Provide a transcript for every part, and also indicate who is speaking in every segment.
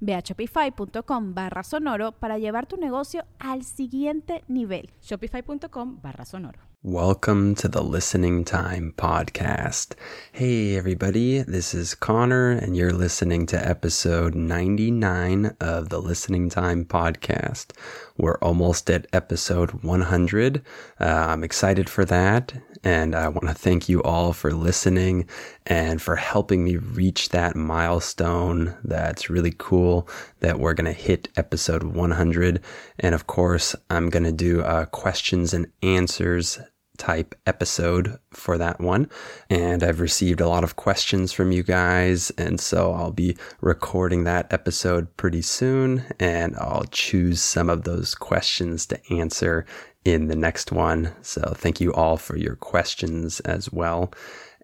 Speaker 1: Ve a shopify.com barra sonoro para llevar tu negocio al siguiente nivel.
Speaker 2: Shopify.com barra sonoro.
Speaker 3: Welcome to the Listening Time Podcast. Hey, everybody, this is Connor, and you're listening to episode 99 of the Listening Time Podcast. We're almost at episode 100. Uh, I'm excited for that, and I want to thank you all for listening and for helping me reach that milestone. That's really cool that we're going to hit episode 100. And of course, I'm going to do a questions and answers type episode for that one. And I've received a lot of questions from you guys. And so I'll be recording that episode pretty soon. And I'll choose some of those questions to answer in the next one. So thank you all for your questions as well.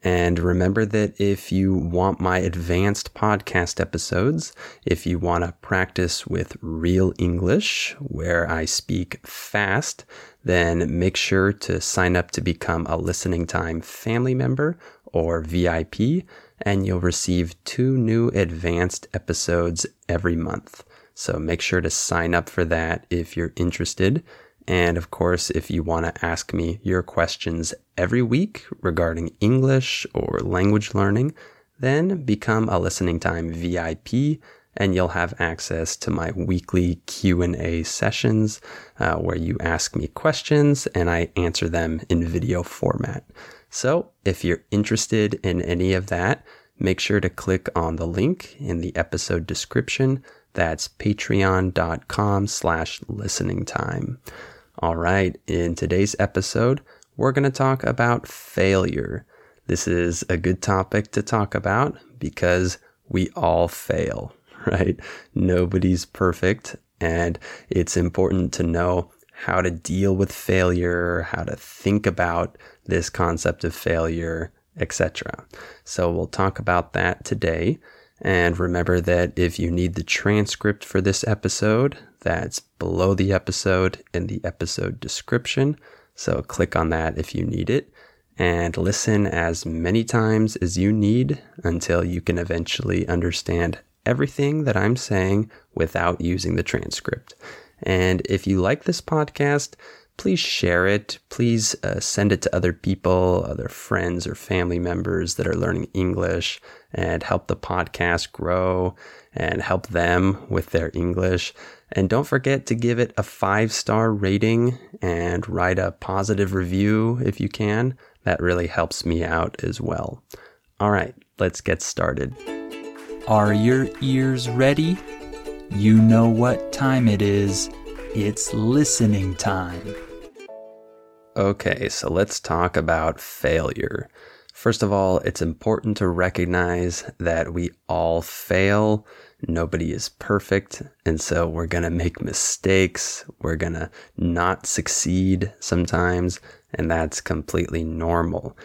Speaker 3: And remember that if you want my advanced podcast episodes, if you want to practice with real English, where I speak fast, then make sure to sign up to become a listening time family member or VIP, and you'll receive two new advanced episodes every month. So make sure to sign up for that if you're interested. And of course, if you want to ask me your questions every week regarding English or language learning, then become a listening time VIP and you'll have access to my weekly Q&A sessions uh, where you ask me questions and I answer them in video format. So if you're interested in any of that, make sure to click on the link in the episode description. That's patreon.com slash listening time. All right. In today's episode, we're going to talk about failure. This is a good topic to talk about because we all fail, right? Nobody's perfect. And it's important to know how to deal with failure, how to think about this concept of failure, etc. So we'll talk about that today. And remember that if you need the transcript for this episode, that's below the episode in the episode description. So click on that if you need it and listen as many times as you need until you can eventually understand everything that I'm saying without using the transcript. And if you like this podcast, please share it. Please uh, send it to other people, other friends or family members that are learning English and help the podcast grow and help them with their English. And don't forget to give it a five star rating and write a positive review if you can. That really helps me out as well. All right, let's get started.
Speaker 4: Are your ears ready? You know what time it is. It's listening time.
Speaker 3: Okay, so let's talk about failure. First of all, it's important to recognize that we all fail. Nobody is perfect. And so we're going to make mistakes. We're going to not succeed sometimes. And that's completely normal.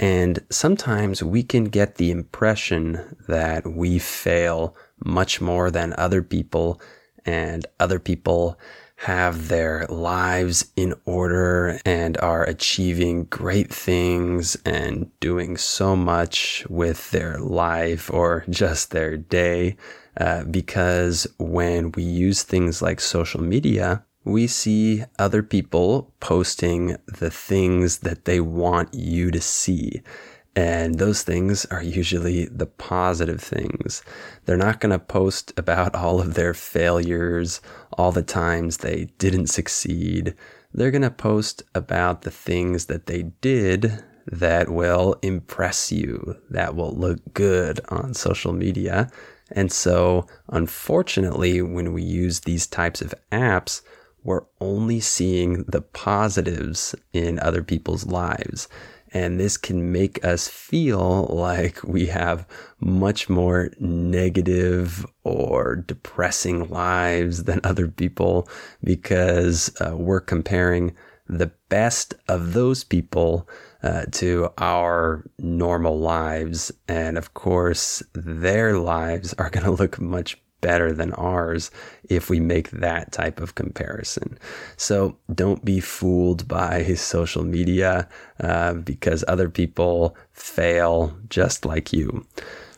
Speaker 3: And sometimes we can get the impression that we fail much more than other people and other people have their lives in order and are achieving great things and doing so much with their life or just their day. Uh, because when we use things like social media, we see other people posting the things that they want you to see. And those things are usually the positive things. They're not going to post about all of their failures, all the times they didn't succeed. they're going to post about the things that they did that will impress you, that will look good on social media. And so, unfortunately, when we use these types of apps, we're only seeing the positives in other people's lives. And this can make us feel like we have much more negative or depressing lives than other people because uh, we're comparing the best of those people uh, to our normal lives. And of course, their lives are going to look much better than ours if we make that type of comparison. So don't be fooled by social media uh, because other people fail just like you.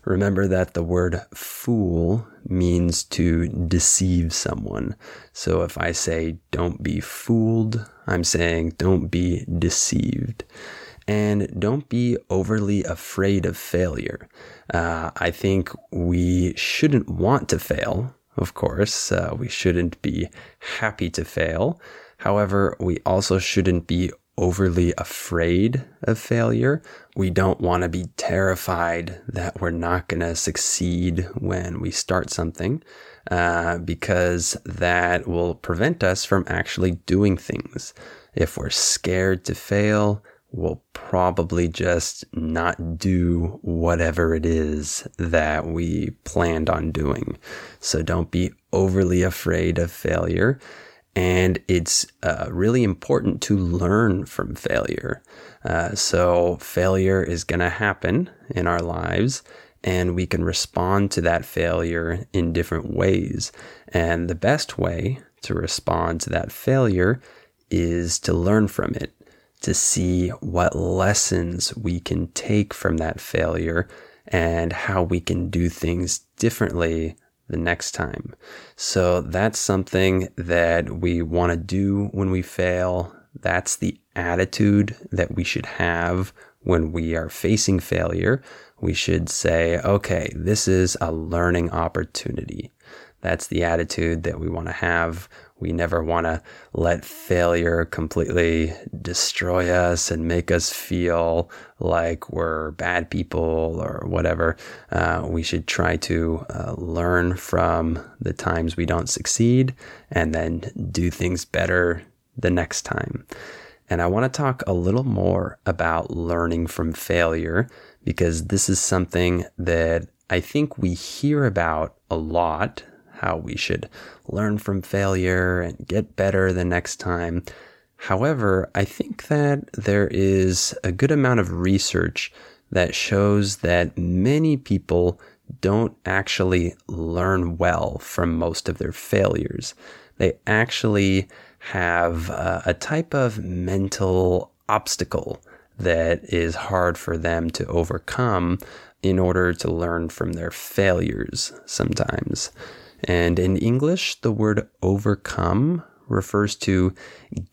Speaker 3: Remember that the word fool means to deceive someone. So if I say don't be fooled, I'm saying don't be deceived. And don't be overly afraid of failure. Uh, I think we shouldn't want to fail, of course. Uh, we shouldn't be happy to fail. However, we also shouldn't be overly afraid of failure. We don't want to be terrified that we're not going to succeed when we start something, uh, because that will prevent us from actually doing things. If we're scared to fail, we'll probably just not do whatever it is that we planned on doing. So don't be overly afraid of failure. And it's uh, really important to learn from failure. Uh, so, failure is going to happen in our lives, and we can respond to that failure in different ways. And the best way to respond to that failure is to learn from it to see what lessons we can take from that failure and how we can do things differently the next time. So that's something that we want to do when we fail. That's the attitude that we should have when we are facing failure. We should say, okay, this is a learning opportunity. That's the attitude that we want to have we never want to let failure completely destroy us and make us feel like we're bad people or whatever. Uh, we should try to uh, learn from the times we don't succeed and then do things better the next time. And I want to talk a little more about learning from failure because this is something that I think we hear about a lot how we should learn from failure and get better the next time. However, I think that there is a good amount of research that shows that many people don't actually learn well from most of their failures. They actually have uh, a type of mental obstacle that is hard for them to overcome in order to learn from their failures sometimes. And in English, the word overcome refers to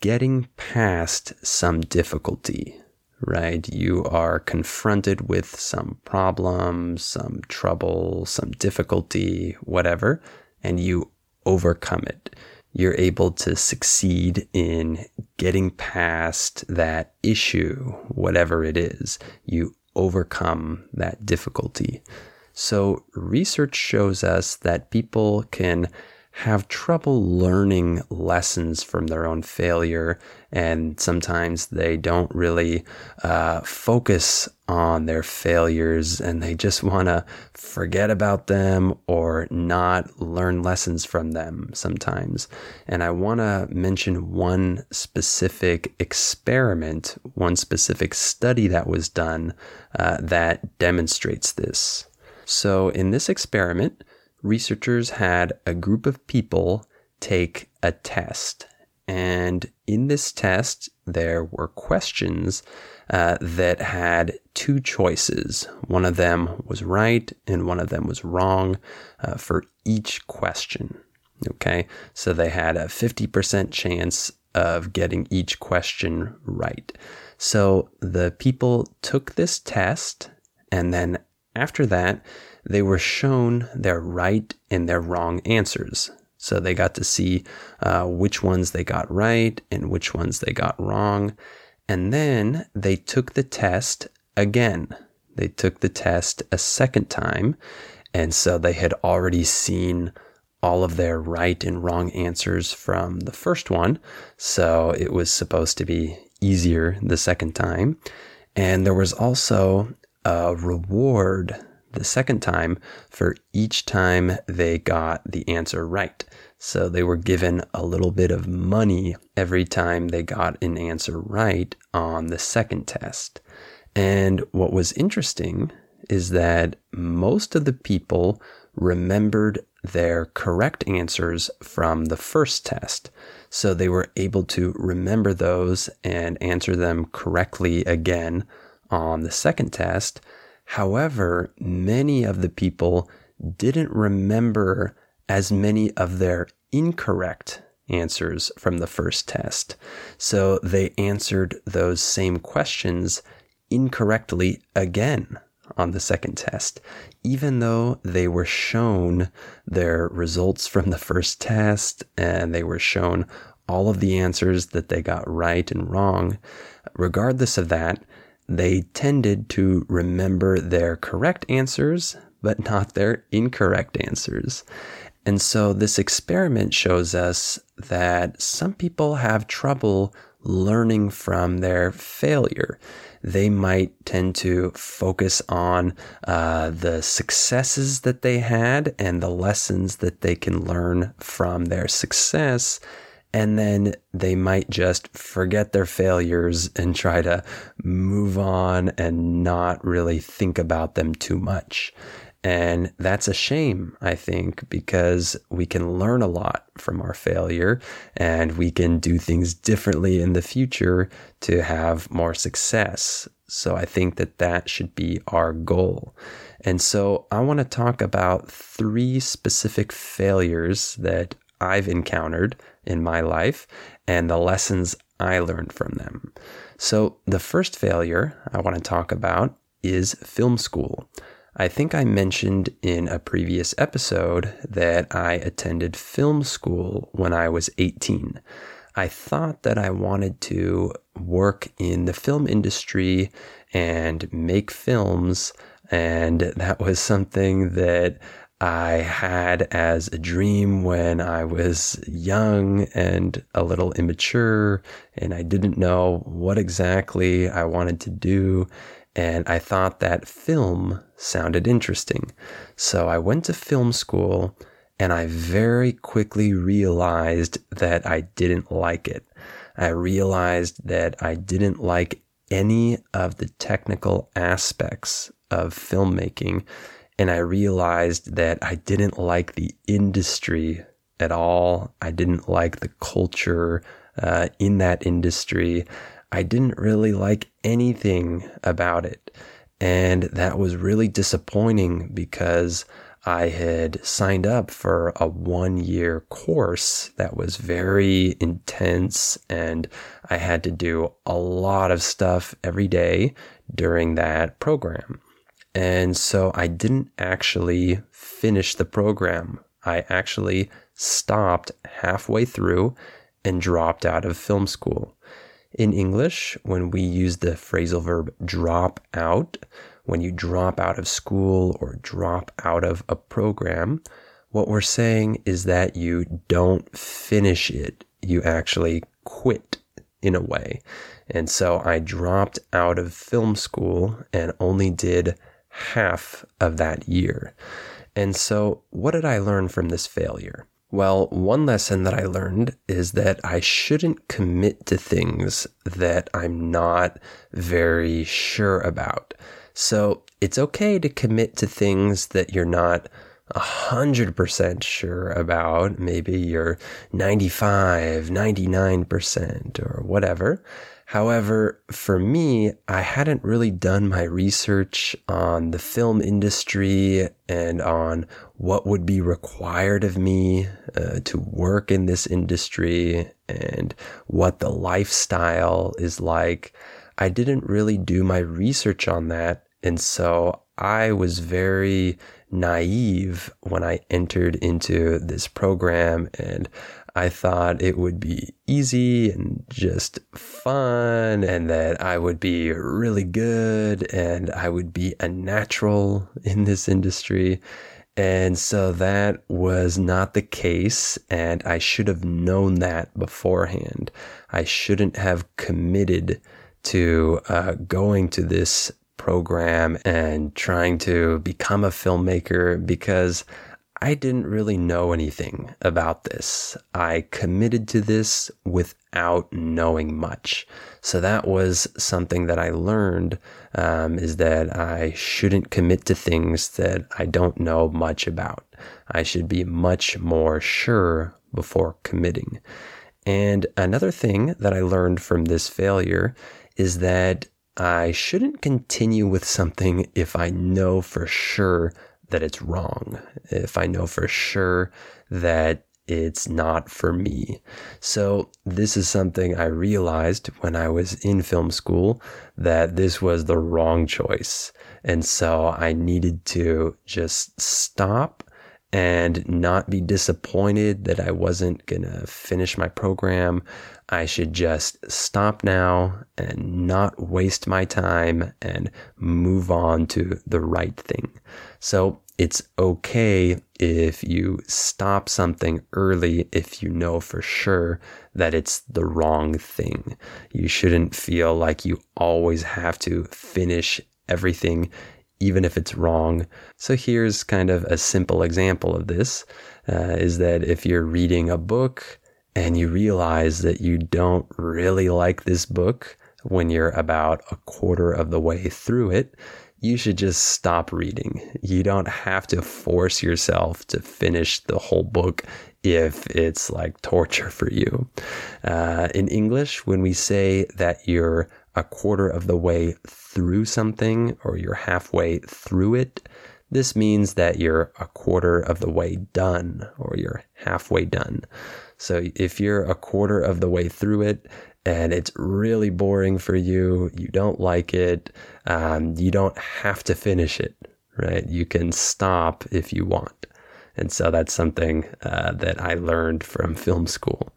Speaker 3: getting past some difficulty, right? You are confronted with some problem, some trouble, some difficulty, whatever, and you overcome it. You're able to succeed in getting past that issue, whatever it is. You overcome that difficulty. So, research shows us that people can have trouble learning lessons from their own failure, and sometimes they don't really uh, focus on their failures and they just want to forget about them or not learn lessons from them sometimes. And I want to mention one specific experiment, one specific study that was done uh, that demonstrates this. So, in this experiment, researchers had a group of people take a test. And in this test, there were questions uh, that had two choices. One of them was right and one of them was wrong uh, for each question. Okay, so they had a 50% chance of getting each question right. So the people took this test and then after that, they were shown their right and their wrong answers. So they got to see uh, which ones they got right and which ones they got wrong. And then they took the test again. They took the test a second time. And so they had already seen all of their right and wrong answers from the first one. So it was supposed to be easier the second time. And there was also a reward the second time for each time they got the answer right. So they were given a little bit of money every time they got an answer right on the second test. And what was interesting is that most of the people remembered their correct answers from the first test. So they were able to remember those and answer them correctly again on the second test. However, many of the people didn't remember as many of their incorrect answers from the first test. So they answered those same questions incorrectly again on the second test, even though they were shown their results from the first test and they were shown all of the answers that they got right and wrong. Regardless of that, they tended to remember their correct answers, but not their incorrect answers. And so this experiment shows us that some people have trouble learning from their failure. They might tend to focus on uh, the successes that they had and the lessons that they can learn from their success and then they might just forget their failures and try to move on and not really think about them too much. And that's a shame, I think, because we can learn a lot from our failure and we can do things differently in the future to have more success. So I think that that should be our goal. And so I want to talk about three specific failures that I've encountered in my life and the lessons I learned from them. So, the first failure I want to talk about is film school. I think I mentioned in a previous episode that I attended film school when I was 18. I thought that I wanted to work in the film industry and make films, and that was something that I had as a dream when I was young and a little immature, and I didn't know what exactly I wanted to do. And I thought that film sounded interesting. So I went to film school, and I very quickly realized that I didn't like it. I realized that I didn't like any of the technical aspects of filmmaking and I realized that I didn't like the industry at all. I didn't like the culture uh, in that industry. I didn't really like anything about it. And that was really disappointing because I had signed up for a one year course that was very intense and I had to do a lot of stuff every day during that program. And so I didn't actually finish the program. I actually stopped halfway through and dropped out of film school. In English, when we use the phrasal verb drop out, when you drop out of school or drop out of a program, what we're saying is that you don't finish it. You actually quit in a way. And so I dropped out of film school and only did half of that year. And so, what did I learn from this failure? Well, one lesson that I learned is that I shouldn't commit to things that I'm not very sure about. So, it's okay to commit to things that you're not 100% sure about. Maybe you're 95, 99% or whatever. However, for me, I hadn't really done my research on the film industry and on what would be required of me uh, to work in this industry and what the lifestyle is like. I didn't really do my research on that And so I was very naive when I entered into this program and I thought it would be easy and just fun and that I would be really good and I would be a natural in this industry. And so that was not the case. And I should have known that beforehand. I shouldn't have committed to uh, going to this program and trying to become a filmmaker because I didn't really know anything about this. I committed to this without knowing much. So that was something that I learned um, is that I shouldn't commit to things that I don't know much about. I should be much more sure before committing. And another thing that I learned from this failure is that I shouldn't continue with something if I know for sure that it's wrong, if I know for sure that it's not for me. So, this is something I realized when I was in film school that this was the wrong choice. And so I needed to just stop and not be disappointed that I wasn't going to finish my program. I should just stop now and not waste my time and move on to the right thing. So it's okay if you stop something early if you know for sure that it's the wrong thing. You shouldn't feel like you always have to finish everything even if it's wrong. So here's kind of a simple example of this uh, is that if you're reading a book and you realize that you don't really like this book when you're about a quarter of the way through it, you should just stop reading. You don't have to force yourself to finish the whole book if it's like torture for you. Uh, in English, when we say that you're a quarter of the way through something or you're halfway through it, this means that you're a quarter of the way done or you're halfway done. So if you're a quarter of the way through it and it's really boring for you, you don't like it, um, you don't have to finish it, right? You can stop if you want. And so that's something uh, that I learned from film school.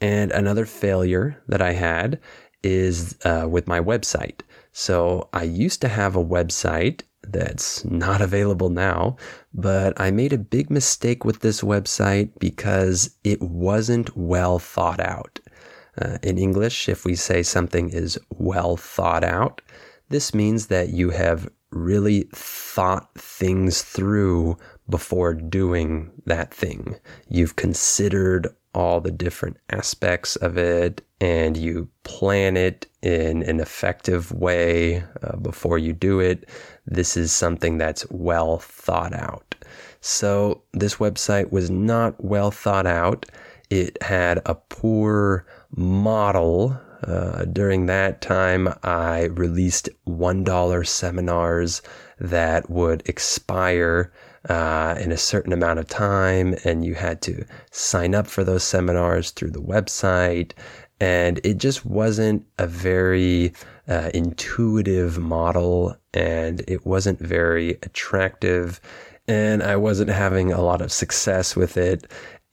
Speaker 3: And another failure that I had is uh, with my website. So I used to have a website that's not available now, but I made a big mistake with this website because it wasn't well thought out. Uh, in English, if we say something is well thought out, this means that you have really thought things through before doing that thing. You've considered all the different aspects of it and you plan it in an effective way uh, before you do it. This is something that's well thought out. So, this website was not well thought out. It had a poor model. Uh, during that time, I released $1 seminars that would expire uh, in a certain amount of time, and you had to sign up for those seminars through the website. And it just wasn't a very uh, intuitive model, and it wasn't very attractive. And I wasn't having a lot of success with it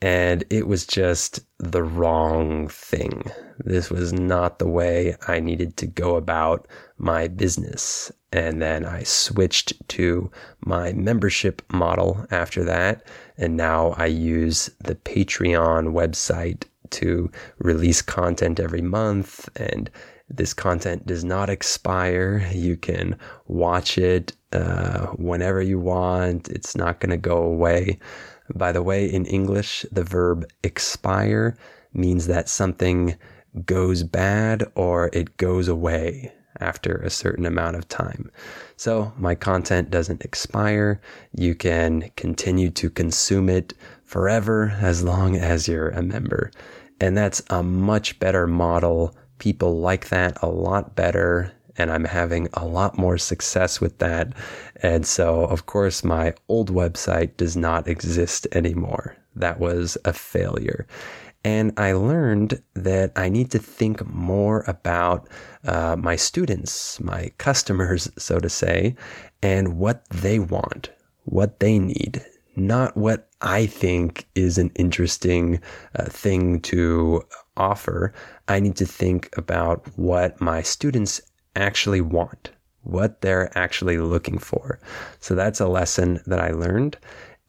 Speaker 3: and it was just the wrong thing. This was not the way I needed to go about my business. And then I switched to my membership model after that. And now I use the Patreon website to release content every month. And this content does not expire. You can watch it uh, whenever you want, it's not going to go away. By the way, in English, the verb expire means that something goes bad or it goes away after a certain amount of time. So my content doesn't expire. You can continue to consume it forever as long as you're a member. And that's a much better model. People like that a lot better and I'm having a lot more success with that. And so, of course, my old website does not exist anymore. That was a failure. And I learned that I need to think more about uh, my students, my customers, so to say, and what they want, what they need, not what I think is an interesting uh, thing to offer. I need to think about what my students actually want, what they're actually looking for. So that's a lesson that I learned.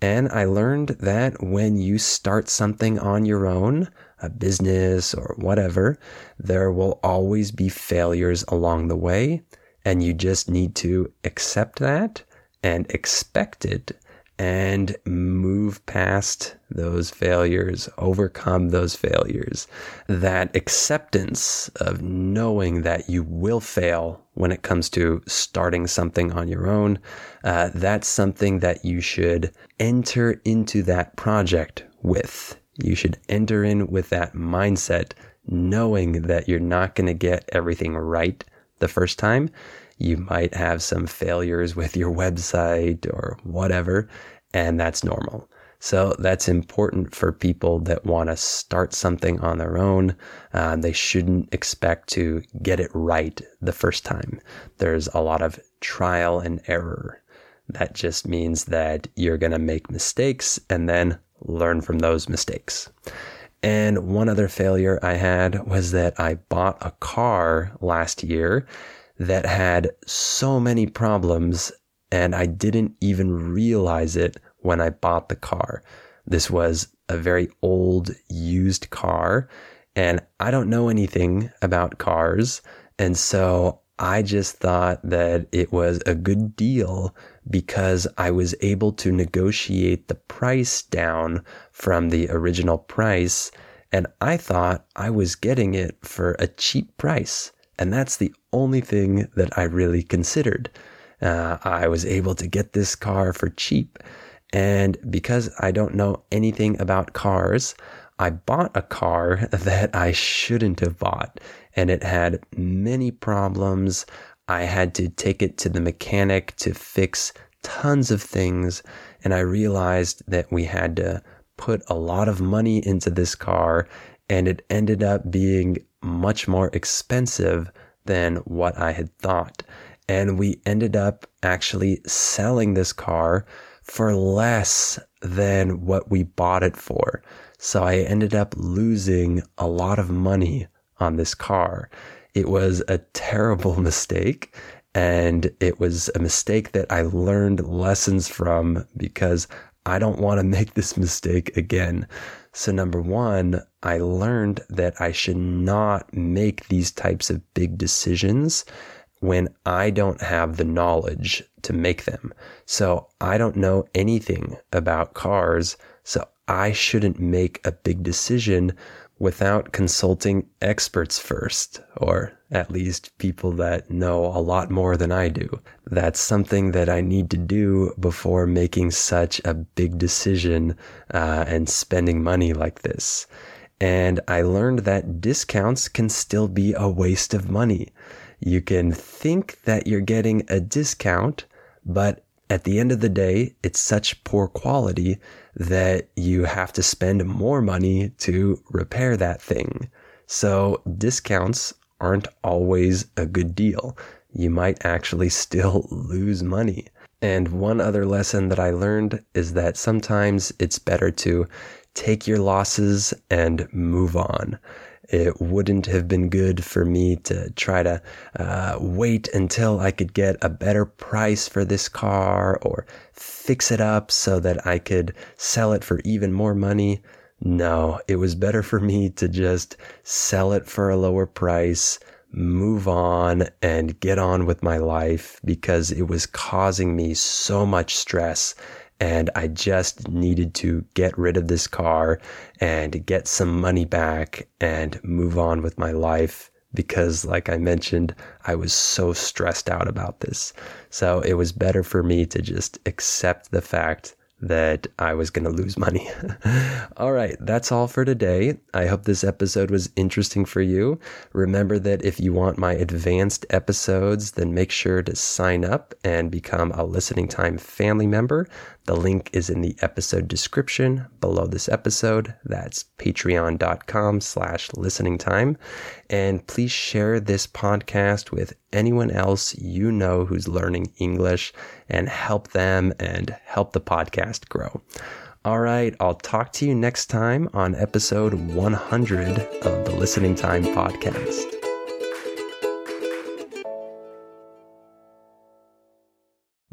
Speaker 3: And I learned that when you start something on your own, a business or whatever, there will always be failures along the way. And you just need to accept that and expect it and move past those failures, overcome those failures. That acceptance of knowing that you will fail when it comes to starting something on your own, uh, that's something that you should enter into that project with. You should enter in with that mindset, knowing that you're not going to get everything right the first time you might have some failures with your website or whatever, and that's normal. So that's important for people that want to start something on their own. Um, they shouldn't expect to get it right the first time. There's a lot of trial and error. That just means that you're going to make mistakes and then learn from those mistakes. And one other failure I had was that I bought a car last year that had so many problems and I didn't even realize it when I bought the car. This was a very old used car and I don't know anything about cars. And so I just thought that it was a good deal because I was able to negotiate the price down from the original price. And I thought I was getting it for a cheap price. And that's the only thing that I really considered. Uh, I was able to get this car for cheap. And because I don't know anything about cars, I bought a car that I shouldn't have bought. And it had many problems. I had to take it to the mechanic to fix tons of things. And I realized that we had to put a lot of money into this car. And it ended up being much more expensive than what I had thought. And we ended up actually selling this car for less than what we bought it for. So I ended up losing a lot of money on this car. It was a terrible mistake. And it was a mistake that I learned lessons from because I don't want to make this mistake again. So, number one, I learned that I should not make these types of big decisions when I don't have the knowledge to make them. So, I don't know anything about cars. So, I shouldn't make a big decision without consulting experts first, or at least people that know a lot more than I do. That's something that I need to do before making such a big decision uh, and spending money like this. And I learned that discounts can still be a waste of money. You can think that you're getting a discount, but at the end of the day, it's such poor quality that you have to spend more money to repair that thing. So discounts aren't always a good deal. You might actually still lose money. And one other lesson that I learned is that sometimes it's better to take your losses and move on it wouldn't have been good for me to try to uh, wait until I could get a better price for this car or fix it up so that I could sell it for even more money. No, it was better for me to just sell it for a lower price, move on, and get on with my life because it was causing me so much stress and I just needed to get rid of this car and get some money back and move on with my life because, like I mentioned, I was so stressed out about this. So it was better for me to just accept the fact that I was going to lose money. all right, that's all for today. I hope this episode was interesting for you. Remember that if you want my advanced episodes, then make sure to sign up and become a listening time family member. The link is in the episode description below this episode. That's patreon.com slash listening time. And please share this podcast with anyone else you know who's learning English and help them and help the podcast grow. All right, I'll talk to you next time on episode 100 of the Listening Time Podcast.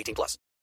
Speaker 5: 18 plus.